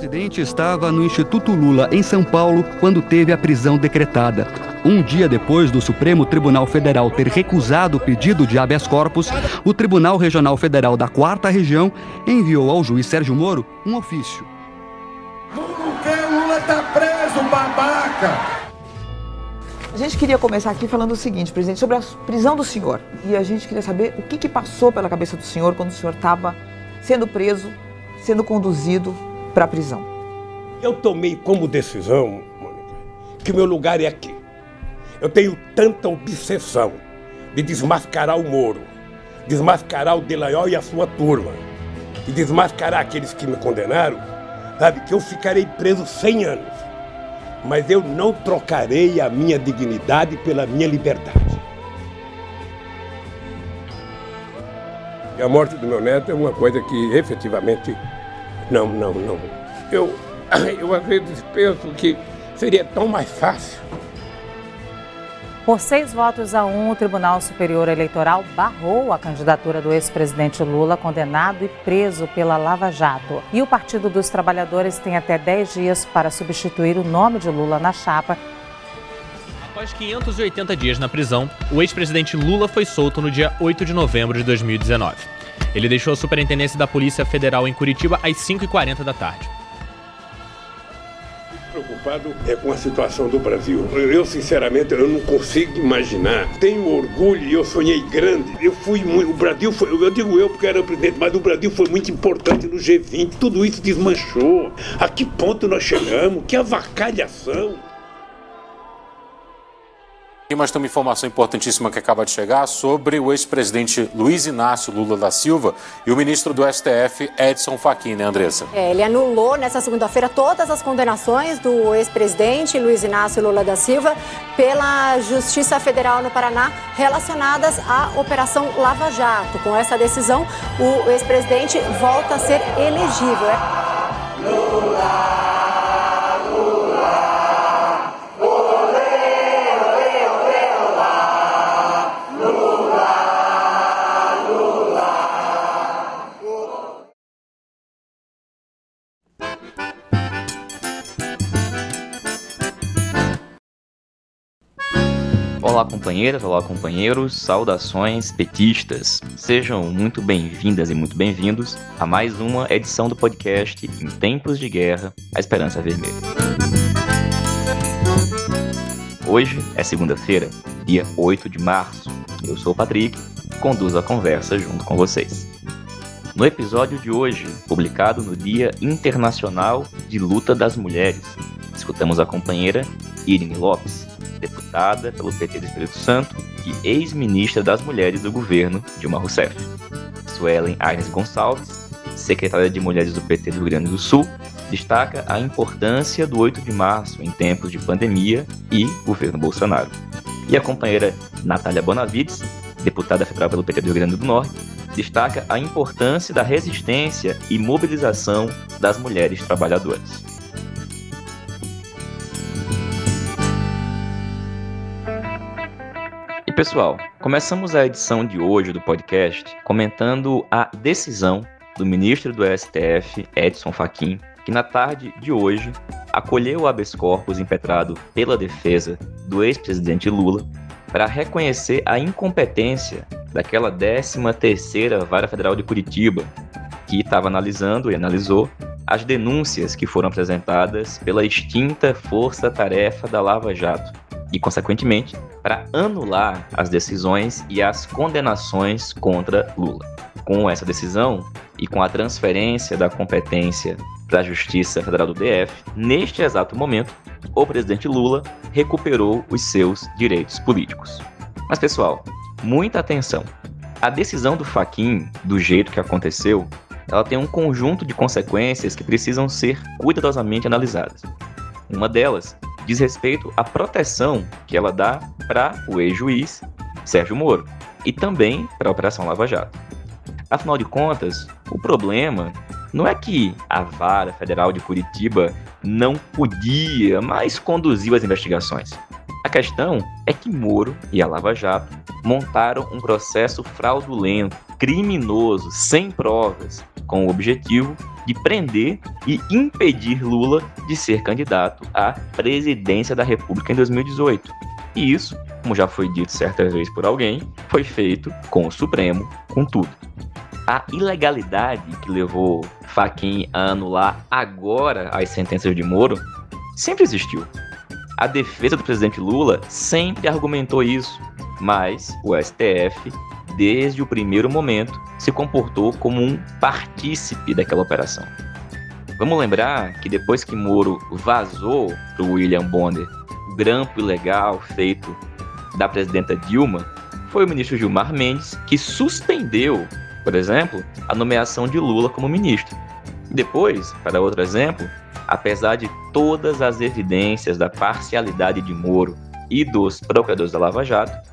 presidente estava no Instituto Lula, em São Paulo, quando teve a prisão decretada. Um dia depois do Supremo Tribunal Federal ter recusado o pedido de habeas corpus, o Tribunal Regional Federal da Quarta Região enviou ao juiz Sérgio Moro um ofício. Por que Lula tá preso, babaca? A gente queria começar aqui falando o seguinte, presidente, sobre a prisão do senhor. E a gente queria saber o que, que passou pela cabeça do senhor quando o senhor estava sendo preso, sendo conduzido para a prisão. Eu tomei como decisão, Mônica, que meu lugar é aqui. Eu tenho tanta obsessão de desmascarar o Moro, desmascarar o Delaiol e a sua turma, e desmascarar aqueles que me condenaram, sabe, que eu ficarei preso 100 anos. Mas eu não trocarei a minha dignidade pela minha liberdade. E a morte do meu neto é uma coisa que efetivamente não, não, não. Eu, eu às vezes penso que seria tão mais fácil. Por seis votos a um, o Tribunal Superior Eleitoral barrou a candidatura do ex-presidente Lula, condenado e preso pela Lava Jato. E o Partido dos Trabalhadores tem até dez dias para substituir o nome de Lula na chapa. Após 580 dias na prisão, o ex-presidente Lula foi solto no dia 8 de novembro de 2019. Ele deixou a superintendência da Polícia Federal em Curitiba às 5h40 da tarde. Preocupado é com a situação do Brasil. Eu, sinceramente, eu não consigo imaginar. Tenho orgulho e eu sonhei grande. Eu fui muito. O Brasil foi. Eu digo eu porque era presidente, mas o Brasil foi muito importante no G20. Tudo isso desmanchou. A que ponto nós chegamos? Que avacalhação! E mais tem uma informação importantíssima que acaba de chegar sobre o ex-presidente Luiz Inácio Lula da Silva e o ministro do STF, Edson Fachin, né, Andressa? É, ele anulou nessa segunda-feira todas as condenações do ex-presidente Luiz Inácio Lula da Silva pela Justiça Federal no Paraná relacionadas à Operação Lava Jato. Com essa decisão, o ex-presidente volta a ser elegível. Lula! Olá, companheiras, olá, companheiros, saudações petistas. Sejam muito bem-vindas e muito bem-vindos a mais uma edição do podcast Em Tempos de Guerra, a Esperança Vermelha. Hoje é segunda-feira, dia 8 de março. Eu sou o Patrick conduzo a conversa junto com vocês. No episódio de hoje, publicado no Dia Internacional de Luta das Mulheres, escutamos a companheira Irene Lopes, deputada pelo PT do Espírito Santo e ex-ministra das Mulheres do governo Dilma Rousseff. Suelen Aires Gonçalves, secretária de Mulheres do PT do Rio Grande do Sul, destaca a importância do 8 de março em tempos de pandemia e governo Bolsonaro. E a companheira Natália Bonavides, deputada federal pelo PT do Rio Grande do Norte, destaca a importância da resistência e mobilização das mulheres trabalhadoras. Pessoal, começamos a edição de hoje do podcast comentando a decisão do ministro do STF, Edson Fachin, que na tarde de hoje acolheu o habeas corpus impetrado pela defesa do ex-presidente Lula para reconhecer a incompetência daquela 13ª Vara Federal de Curitiba, que estava analisando e analisou as denúncias que foram apresentadas pela extinta Força Tarefa da Lava Jato e, consequentemente, para anular as decisões e as condenações contra Lula. Com essa decisão e com a transferência da competência da Justiça Federal do DF, neste exato momento, o presidente Lula recuperou os seus direitos políticos. Mas, pessoal, muita atenção. A decisão do Faquin, do jeito que aconteceu, ela tem um conjunto de consequências que precisam ser cuidadosamente analisadas. Uma delas diz respeito à proteção que ela dá para o ex-juiz Sérgio Moro e também para a Operação Lava Jato. Afinal de contas, o problema não é que a Vara Federal de Curitiba não podia, mas conduziu as investigações. A questão é que Moro e a Lava Jato montaram um processo fraudulento, criminoso, sem provas, com o objetivo de prender e impedir Lula de ser candidato à presidência da República em 2018. E isso, como já foi dito certa vez por alguém, foi feito com o Supremo, com tudo. A ilegalidade que levou Faquin a anular agora as sentenças de Moro sempre existiu. A defesa do presidente Lula sempre argumentou isso, mas o STF, desde o primeiro momento, se comportou como um partícipe daquela operação. Vamos lembrar que depois que Moro vazou para William Bonner o grampo ilegal feito da presidenta Dilma, foi o ministro Gilmar Mendes que suspendeu, por exemplo, a nomeação de Lula como ministro. Depois, para outro exemplo, apesar de todas as evidências da parcialidade de Moro e dos procuradores da Lava Jato,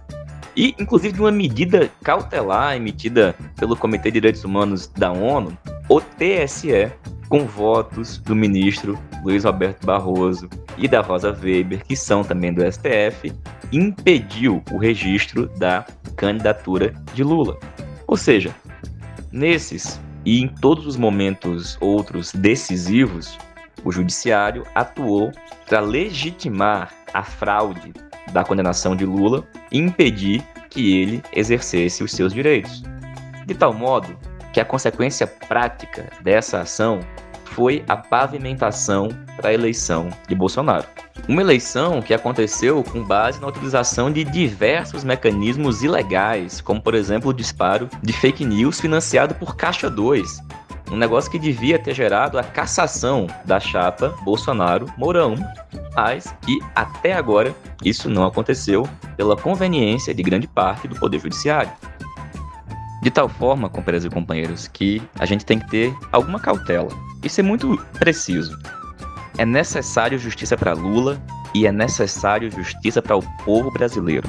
e inclusive de uma medida cautelar emitida pelo Comitê de Direitos Humanos da ONU, o TSE, com votos do ministro Luiz Roberto Barroso e da Rosa Weber, que são também do STF, impediu o registro da candidatura de Lula. Ou seja, nesses e em todos os momentos outros decisivos, o judiciário atuou para legitimar a fraude da condenação de Lula e impedir que ele exercesse os seus direitos. De tal modo que a consequência prática dessa ação foi a pavimentação para a eleição de Bolsonaro. Uma eleição que aconteceu com base na utilização de diversos mecanismos ilegais, como por exemplo o disparo de fake news financiado por Caixa 2, um negócio que devia ter gerado a cassação da chapa Bolsonaro-Mourão, mas que até agora isso não aconteceu pela conveniência de grande parte do Poder Judiciário. De tal forma, companheiros e companheiros, que a gente tem que ter alguma cautela e ser muito preciso. É necessário justiça para Lula e é necessário justiça para o povo brasileiro.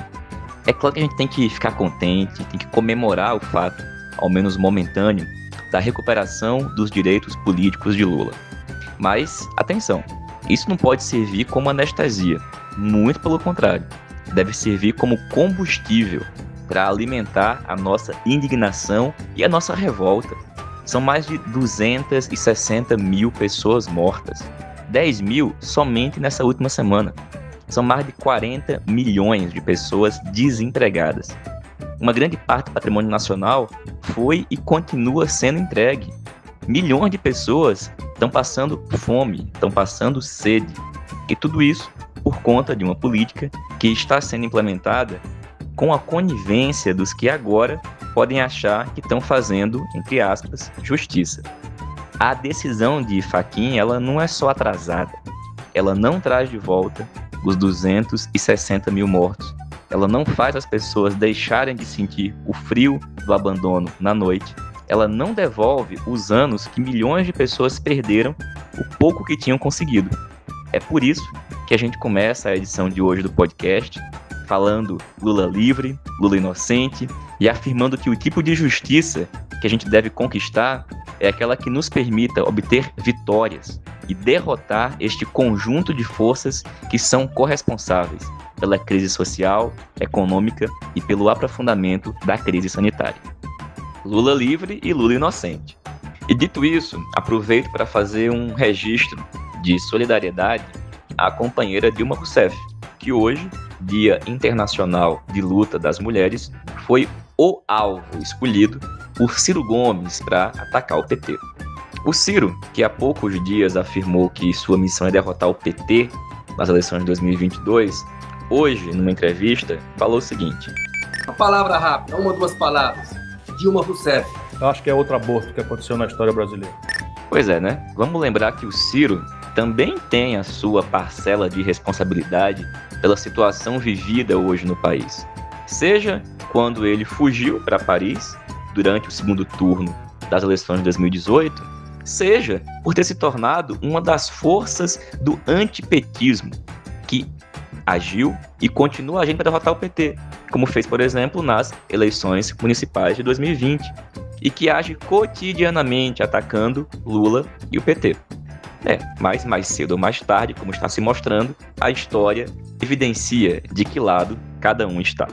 É claro que a gente tem que ficar contente, tem que comemorar o fato, ao menos momentâneo, da recuperação dos direitos políticos de Lula. Mas, atenção, isso não pode servir como anestesia, muito pelo contrário, deve servir como combustível para alimentar a nossa indignação e a nossa revolta. São mais de 260 mil pessoas mortas, 10 mil somente nessa última semana. São mais de 40 milhões de pessoas desempregadas uma grande parte do patrimônio nacional foi e continua sendo entregue. Milhões de pessoas estão passando fome, estão passando sede. E tudo isso por conta de uma política que está sendo implementada com a conivência dos que agora podem achar que estão fazendo, entre aspas, justiça. A decisão de Faquin, ela não é só atrasada, ela não traz de volta os 260 mil mortos, ela não faz as pessoas deixarem de sentir o frio do abandono na noite. Ela não devolve os anos que milhões de pessoas perderam, o pouco que tinham conseguido. É por isso que a gente começa a edição de hoje do podcast falando Lula livre, Lula inocente e afirmando que o tipo de justiça que a gente deve conquistar é aquela que nos permita obter vitórias e derrotar este conjunto de forças que são corresponsáveis pela crise social, econômica e pelo aprofundamento da crise sanitária. Lula livre e Lula inocente. E dito isso, aproveito para fazer um registro de solidariedade à companheira Dilma Rousseff, que hoje, Dia Internacional de Luta das Mulheres, foi o alvo escolhido por Ciro Gomes para atacar o PT. O Ciro, que há poucos dias afirmou que sua missão é derrotar o PT nas eleições de 2022, hoje, numa entrevista, falou o seguinte: Uma palavra rápida, uma ou duas palavras. Dilma Rousseff. Eu acho que é outro aborto que aconteceu na história brasileira. Pois é, né? Vamos lembrar que o Ciro também tem a sua parcela de responsabilidade pela situação vivida hoje no país. Seja quando ele fugiu para Paris durante o segundo turno das eleições de 2018, seja por ter se tornado uma das forças do antipetismo agiu e continua agindo para derrotar o PT, como fez, por exemplo, nas eleições municipais de 2020, e que age cotidianamente atacando Lula e o PT. É, mas mais cedo ou mais tarde, como está se mostrando, a história evidencia de que lado cada um está.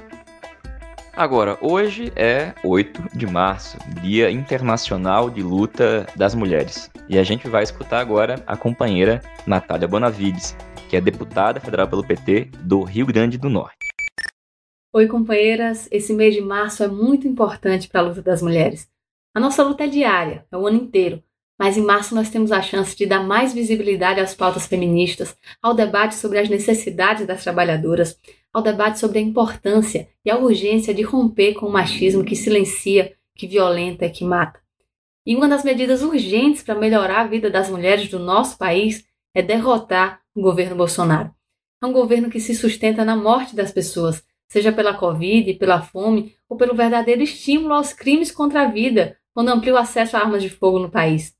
Agora, hoje é 8 de março, Dia Internacional de Luta das Mulheres. E a gente vai escutar agora a companheira Natália Bonavides, que é deputada federal pelo PT do Rio Grande do Norte. Oi, companheiras. Esse mês de março é muito importante para a luta das mulheres. A nossa luta é diária, é o ano inteiro. Mas em março nós temos a chance de dar mais visibilidade às pautas feministas, ao debate sobre as necessidades das trabalhadoras, ao debate sobre a importância e a urgência de romper com o machismo que silencia, que violenta e que mata. E uma das medidas urgentes para melhorar a vida das mulheres do nosso país é derrotar o governo Bolsonaro. É um governo que se sustenta na morte das pessoas, seja pela Covid, pela fome ou pelo verdadeiro estímulo aos crimes contra a vida, quando amplia o acesso a armas de fogo no país.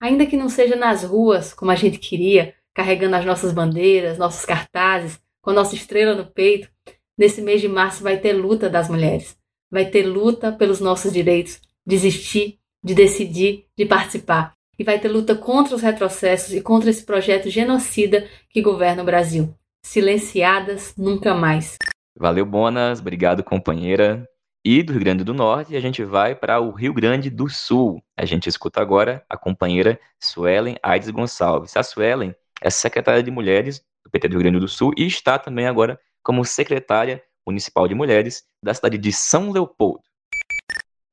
Ainda que não seja nas ruas, como a gente queria, carregando as nossas bandeiras, nossos cartazes, com a nossa estrela no peito, nesse mês de março vai ter luta das mulheres. Vai ter luta pelos nossos direitos, de existir, de decidir, de participar. E vai ter luta contra os retrocessos e contra esse projeto genocida que governa o Brasil. Silenciadas nunca mais. Valeu, Bonas. Obrigado, companheira. E do Rio Grande do Norte, a gente vai para o Rio Grande do Sul. A gente escuta agora a companheira Suelen Aides Gonçalves. A Suelen é secretária de Mulheres do PT do Rio Grande do Sul e está também agora como secretária municipal de mulheres da cidade de São Leopoldo.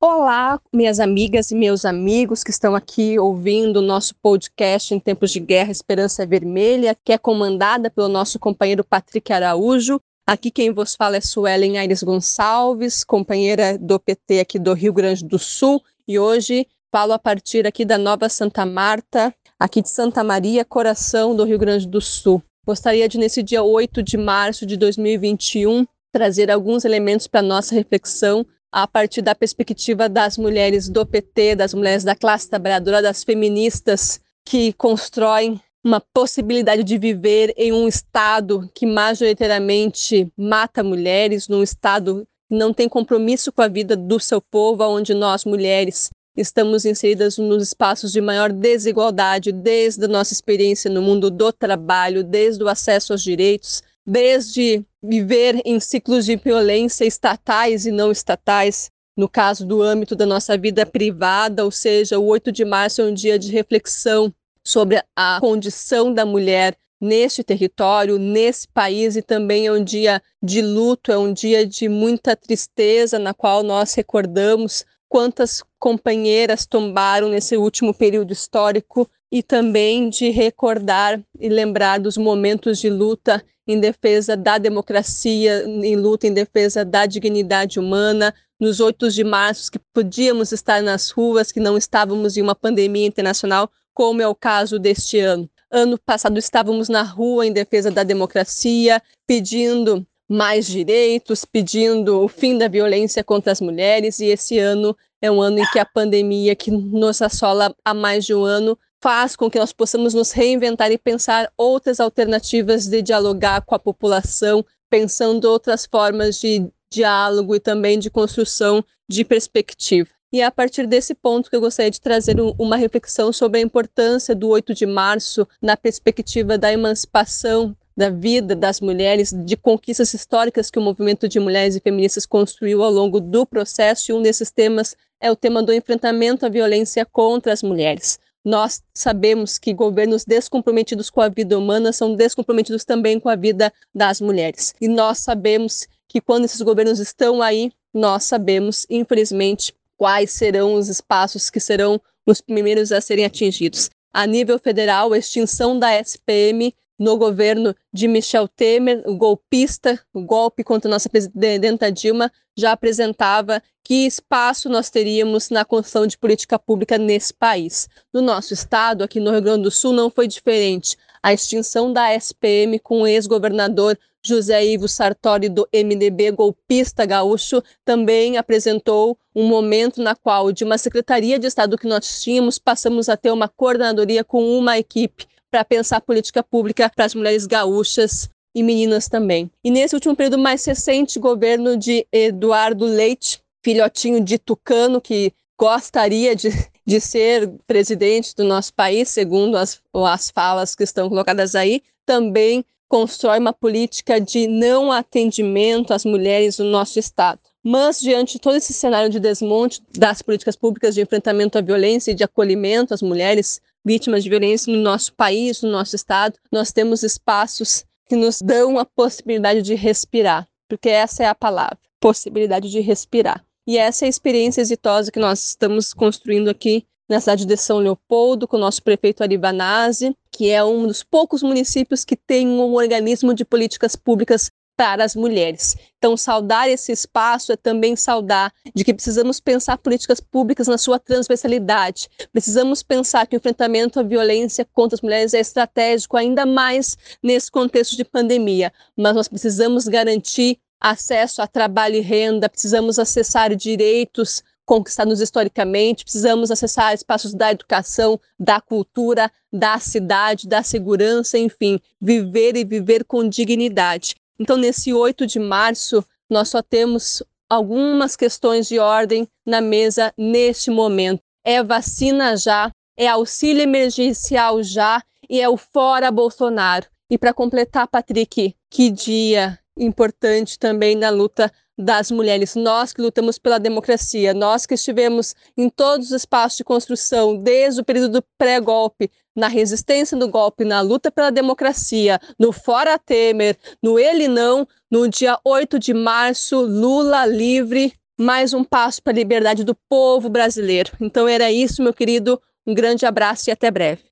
Olá, minhas amigas e meus amigos que estão aqui ouvindo o nosso podcast em tempos de guerra Esperança Vermelha, que é comandada pelo nosso companheiro Patrick Araújo Aqui quem vos fala é Suelen Aires Gonçalves, companheira do PT aqui do Rio Grande do Sul, e hoje falo a partir aqui da Nova Santa Marta, aqui de Santa Maria, coração do Rio Grande do Sul. Gostaria de, nesse dia 8 de março de 2021, trazer alguns elementos para nossa reflexão a partir da perspectiva das mulheres do PT, das mulheres da classe trabalhadora, das feministas que constroem uma possibilidade de viver em um Estado que majoritariamente mata mulheres, num Estado que não tem compromisso com a vida do seu povo, onde nós, mulheres, estamos inseridas nos espaços de maior desigualdade, desde a nossa experiência no mundo do trabalho, desde o acesso aos direitos, desde viver em ciclos de violência estatais e não estatais, no caso do âmbito da nossa vida privada, ou seja, o 8 de março é um dia de reflexão sobre a condição da mulher neste território, nesse país, e também é um dia de luto, é um dia de muita tristeza, na qual nós recordamos quantas companheiras tombaram nesse último período histórico e também de recordar e lembrar dos momentos de luta em defesa da democracia, em luta em defesa da dignidade humana, nos 8 de março que podíamos estar nas ruas, que não estávamos em uma pandemia internacional, como é o caso deste ano. Ano passado estávamos na rua em defesa da democracia, pedindo mais direitos, pedindo o fim da violência contra as mulheres, e esse ano é um ano em que a pandemia, que nos assola há mais de um ano, faz com que nós possamos nos reinventar e pensar outras alternativas de dialogar com a população, pensando outras formas de diálogo e também de construção de perspectiva. E é a partir desse ponto que eu gostaria de trazer um, uma reflexão sobre a importância do 8 de março na perspectiva da emancipação da vida das mulheres, de conquistas históricas que o movimento de mulheres e feministas construiu ao longo do processo, e um desses temas é o tema do enfrentamento à violência contra as mulheres. Nós sabemos que governos descomprometidos com a vida humana são descomprometidos também com a vida das mulheres. E nós sabemos que quando esses governos estão aí, nós sabemos, infelizmente, quais serão os espaços que serão os primeiros a serem atingidos. A nível federal, a extinção da SPM no governo de Michel Temer, o golpista, o golpe contra nossa presidenta Dilma, já apresentava que espaço nós teríamos na construção de política pública nesse país. No nosso estado, aqui no Rio Grande do Sul, não foi diferente. A extinção da SPM com o ex-governador José Ivo Sartori, do MDB golpista gaúcho, também apresentou um momento na qual, de uma secretaria de Estado que nós tínhamos, passamos a ter uma coordenadoria com uma equipe para pensar política pública para as mulheres gaúchas e meninas também. E nesse último período mais recente, governo de Eduardo Leite, filhotinho de Tucano, que gostaria de, de ser presidente do nosso país, segundo as, as falas que estão colocadas aí, também constrói uma política de não atendimento às mulheres no nosso estado. Mas, diante de todo esse cenário de desmonte das políticas públicas de enfrentamento à violência e de acolhimento às mulheres vítimas de violência no nosso país, no nosso estado, nós temos espaços que nos dão a possibilidade de respirar, porque essa é a palavra, possibilidade de respirar. E essa é a experiência exitosa que nós estamos construindo aqui na cidade de São Leopoldo, com o nosso prefeito Arivanazzi, que é um dos poucos municípios que tem um organismo de políticas públicas para as mulheres. Então, saudar esse espaço é também saudar de que precisamos pensar políticas públicas na sua transversalidade. Precisamos pensar que o enfrentamento à violência contra as mulheres é estratégico, ainda mais nesse contexto de pandemia. Mas nós precisamos garantir acesso a trabalho e renda, precisamos acessar direitos conquistados historicamente, precisamos acessar espaços da educação, da cultura, da cidade, da segurança, enfim, viver e viver com dignidade. Então, nesse 8 de março, nós só temos algumas questões de ordem na mesa neste momento. É vacina já, é auxílio emergencial já e é o fora Bolsonaro. E para completar, Patrick, que dia importante também na luta das mulheres. Nós que lutamos pela democracia, nós que estivemos em todos os espaços de construção, desde o período pré-golpe, na resistência do golpe, na luta pela democracia, no Fora Temer, no Ele Não, no dia 8 de março, Lula livre, mais um passo para a liberdade do povo brasileiro. Então era isso, meu querido. Um grande abraço e até breve.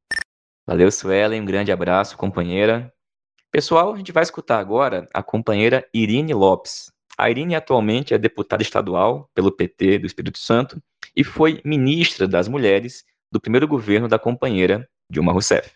Valeu, Suelen. Um grande abraço, companheira. Pessoal, a gente vai escutar agora a companheira Irine Lopes. A Irine atualmente é deputada estadual pelo PT do Espírito Santo e foi ministra das Mulheres do primeiro governo da companheira Dilma Rousseff.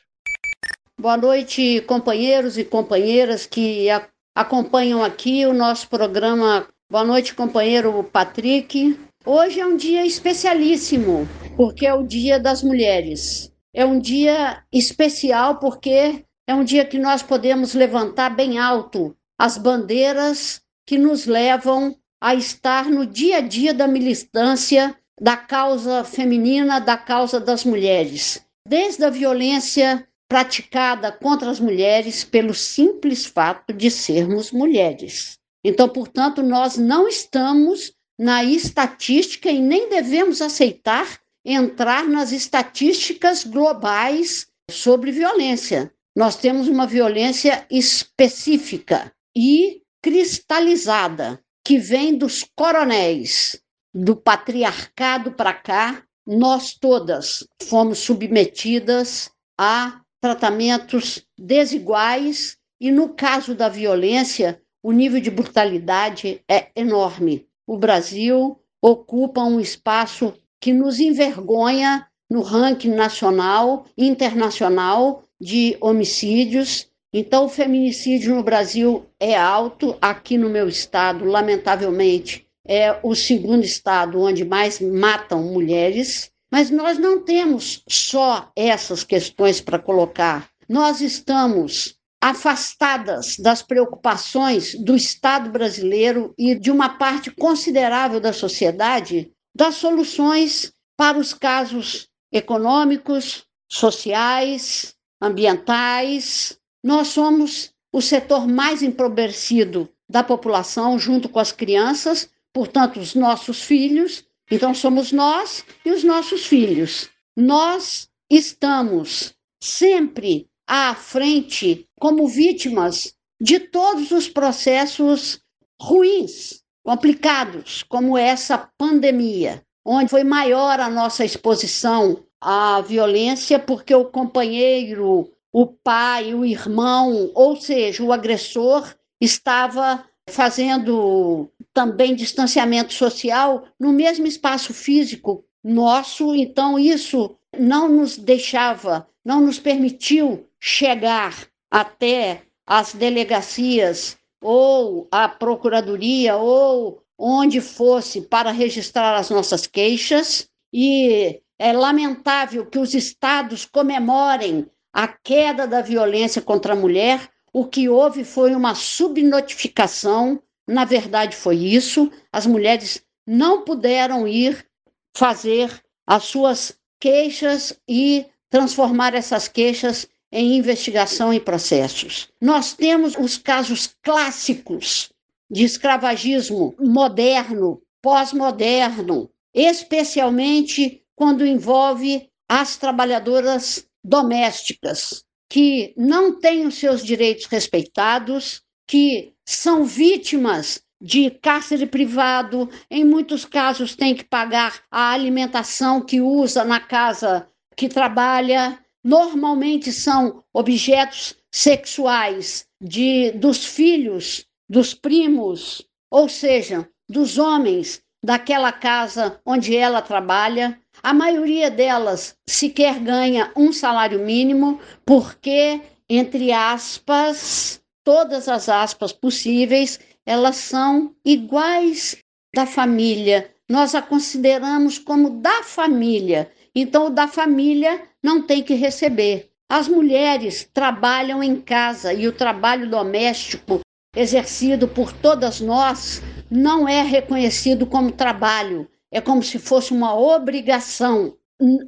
Boa noite, companheiros e companheiras que a, acompanham aqui o nosso programa. Boa noite, companheiro Patrick. Hoje é um dia especialíssimo, porque é o Dia das Mulheres. É um dia especial porque é um dia que nós podemos levantar bem alto as bandeiras que nos levam a estar no dia a dia da militância da causa feminina, da causa das mulheres desde a violência praticada contra as mulheres pelo simples fato de sermos mulheres. Então, portanto, nós não estamos na estatística e nem devemos aceitar entrar nas estatísticas globais sobre violência. Nós temos uma violência específica e cristalizada, que vem dos coronéis, do patriarcado para cá, nós todas fomos submetidas a tratamentos desiguais e, no caso da violência, o nível de brutalidade é enorme. O Brasil ocupa um espaço que nos envergonha no ranking nacional e internacional de homicídios. Então, o feminicídio no Brasil é alto. Aqui no meu estado, lamentavelmente, é o segundo estado onde mais matam mulheres, mas nós não temos só essas questões para colocar. Nós estamos afastadas das preocupações do Estado brasileiro e de uma parte considerável da sociedade das soluções para os casos econômicos, sociais, ambientais. Nós somos o setor mais empobrecido da população, junto com as crianças, portanto, os nossos filhos. Então, somos nós e os nossos filhos. Nós estamos sempre à frente como vítimas de todos os processos ruins, complicados, como essa pandemia, onde foi maior a nossa exposição à violência, porque o companheiro, o pai, o irmão, ou seja, o agressor, estava fazendo também distanciamento social no mesmo espaço físico nosso, então isso não nos deixava, não nos permitiu chegar até as delegacias ou a procuradoria ou onde fosse para registrar as nossas queixas. E é lamentável que os estados comemorem a queda da violência contra a mulher o que houve foi uma subnotificação, na verdade foi isso, as mulheres não puderam ir fazer as suas queixas e transformar essas queixas em investigação e processos. Nós temos os casos clássicos de escravagismo moderno, pós-moderno, especialmente quando envolve as trabalhadoras domésticas, que não têm os seus direitos respeitados, que são vítimas de cárcere privado, em muitos casos tem que pagar a alimentação que usa na casa que trabalha. Normalmente são objetos sexuais de dos filhos, dos primos, ou seja, dos homens daquela casa onde ela trabalha. A maioria delas sequer ganha um salário mínimo, porque, entre aspas, todas as aspas possíveis, elas são iguais da família. Nós a consideramos como da família. Então, o da família não tem que receber. As mulheres trabalham em casa e o trabalho doméstico exercido por todas nós não é reconhecido como trabalho, é como se fosse uma obrigação.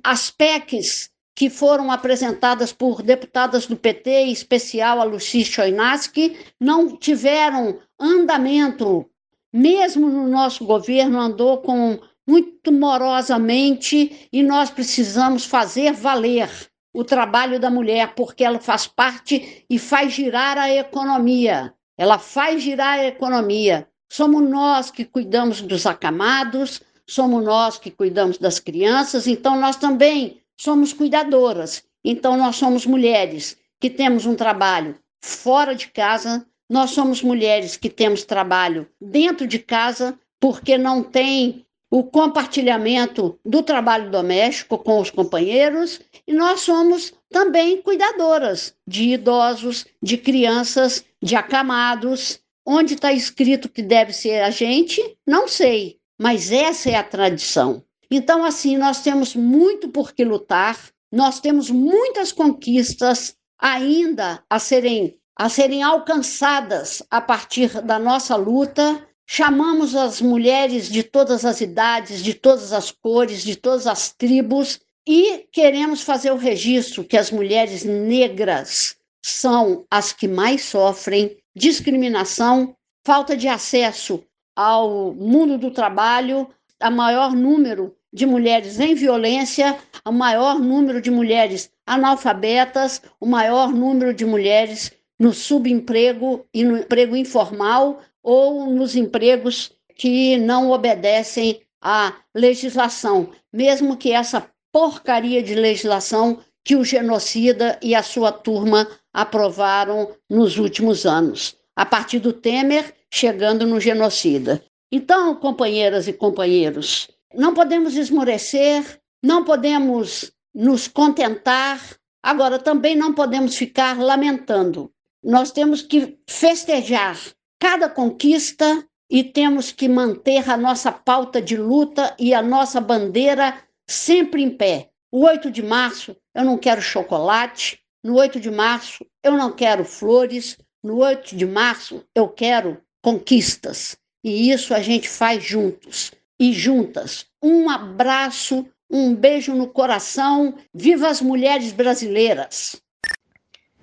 As PECs que foram apresentadas por deputadas do PT, em especial a Lucy Choinaski, não tiveram andamento. Mesmo no nosso governo andou com muito morosamente e nós precisamos fazer valer o trabalho da mulher, porque ela faz parte e faz girar a economia. Ela faz girar a economia. Somos nós que cuidamos dos acamados, somos nós que cuidamos das crianças, então nós também somos cuidadoras. Então nós somos mulheres que temos um trabalho fora de casa, nós somos mulheres que temos trabalho dentro de casa, porque não tem o compartilhamento do trabalho doméstico com os companheiros, e nós somos também cuidadoras de idosos, de crianças, de acamados. Onde está escrito que deve ser a gente, não sei, mas essa é a tradição. Então, assim, nós temos muito por que lutar, nós temos muitas conquistas ainda a serem, a serem alcançadas a partir da nossa luta. Chamamos as mulheres de todas as idades, de todas as cores, de todas as tribos e queremos fazer o registro que as mulheres negras são as que mais sofrem discriminação, falta de acesso ao mundo do trabalho, a maior número de mulheres em violência, o maior número de mulheres analfabetas, o maior número de mulheres no subemprego e no emprego informal ou nos empregos que não obedecem à legislação, mesmo que essa porcaria de legislação que o genocida e a sua turma aprovaram nos últimos anos, a partir do Temer chegando no genocida. Então, companheiras e companheiros, não podemos esmorecer, não podemos nos contentar, agora também não podemos ficar lamentando. Nós temos que festejar cada conquista e temos que manter a nossa pauta de luta e a nossa bandeira sempre em pé. O 8 de março eu não quero chocolate, no 8 de março eu não quero flores, no 8 de março eu quero conquistas. E isso a gente faz juntos e juntas. Um abraço, um beijo no coração. Viva as mulheres brasileiras!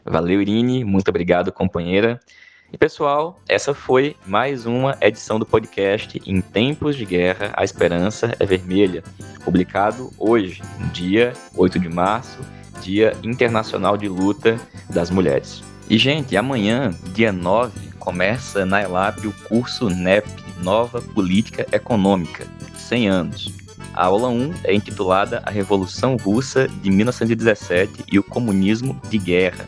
Valeu, Irine. Muito obrigado, companheira. E pessoal, essa foi mais uma edição do podcast Em Tempos de Guerra, a Esperança é Vermelha, publicado hoje, dia 8 de março, Dia Internacional de Luta das Mulheres. E, gente, amanhã, dia 9, começa na ELAP o curso NEP, Nova Política Econômica, 100 anos. A aula 1 é intitulada A Revolução Russa de 1917 e o Comunismo de Guerra.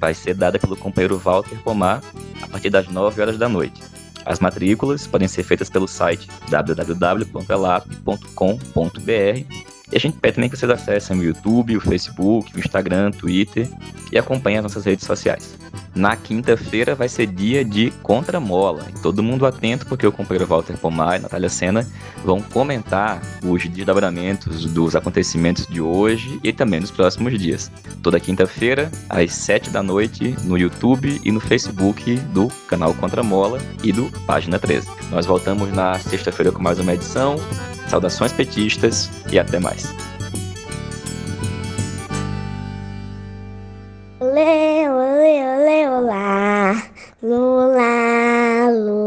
Vai ser dada pelo companheiro Walter Pomar a partir das 9 horas da noite. As matrículas podem ser feitas pelo site www.elap.com.br e a gente pede também que vocês acessem o YouTube, o Facebook, o Instagram, o Twitter e acompanhem as nossas redes sociais. Na quinta-feira vai ser dia de Contramola. Todo mundo atento porque o companheiro Walter Pomar e Natália Senna vão comentar os desdobramentos dos acontecimentos de hoje e também dos próximos dias. Toda quinta-feira, às sete da noite, no YouTube e no Facebook do canal Contramola e do Página 13. Nós voltamos na sexta-feira com mais uma edição. Saudações petistas e até mais. 噜啦噜。